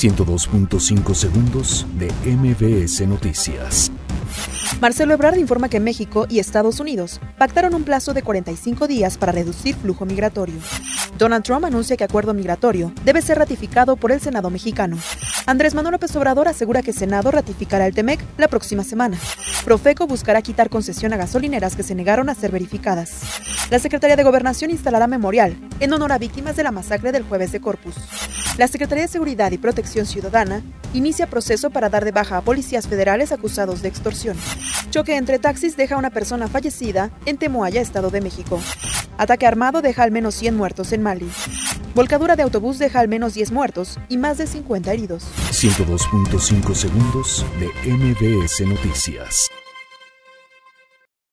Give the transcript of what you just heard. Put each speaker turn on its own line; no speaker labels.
102.5 segundos de MBS Noticias.
Marcelo Ebrard informa que México y Estados Unidos pactaron un plazo de 45 días para reducir flujo migratorio. Donald Trump anuncia que acuerdo migratorio debe ser ratificado por el Senado mexicano. Andrés Manuel López Obrador asegura que Senado ratificará el TEMEC la próxima semana. Profeco buscará quitar concesión a gasolineras que se negaron a ser verificadas. La Secretaría de Gobernación instalará memorial en honor a víctimas de la masacre del jueves de Corpus. La Secretaría de Seguridad y Protección Ciudadana inicia proceso para dar de baja a policías federales acusados de extorsión. Choque entre taxis deja a una persona fallecida en Temoaya, Estado de México. Ataque armado deja al menos 100 muertos en Mali. Volcadura de autobús deja al menos 10 muertos y más de 50 heridos.
102.5 segundos de MBS Noticias.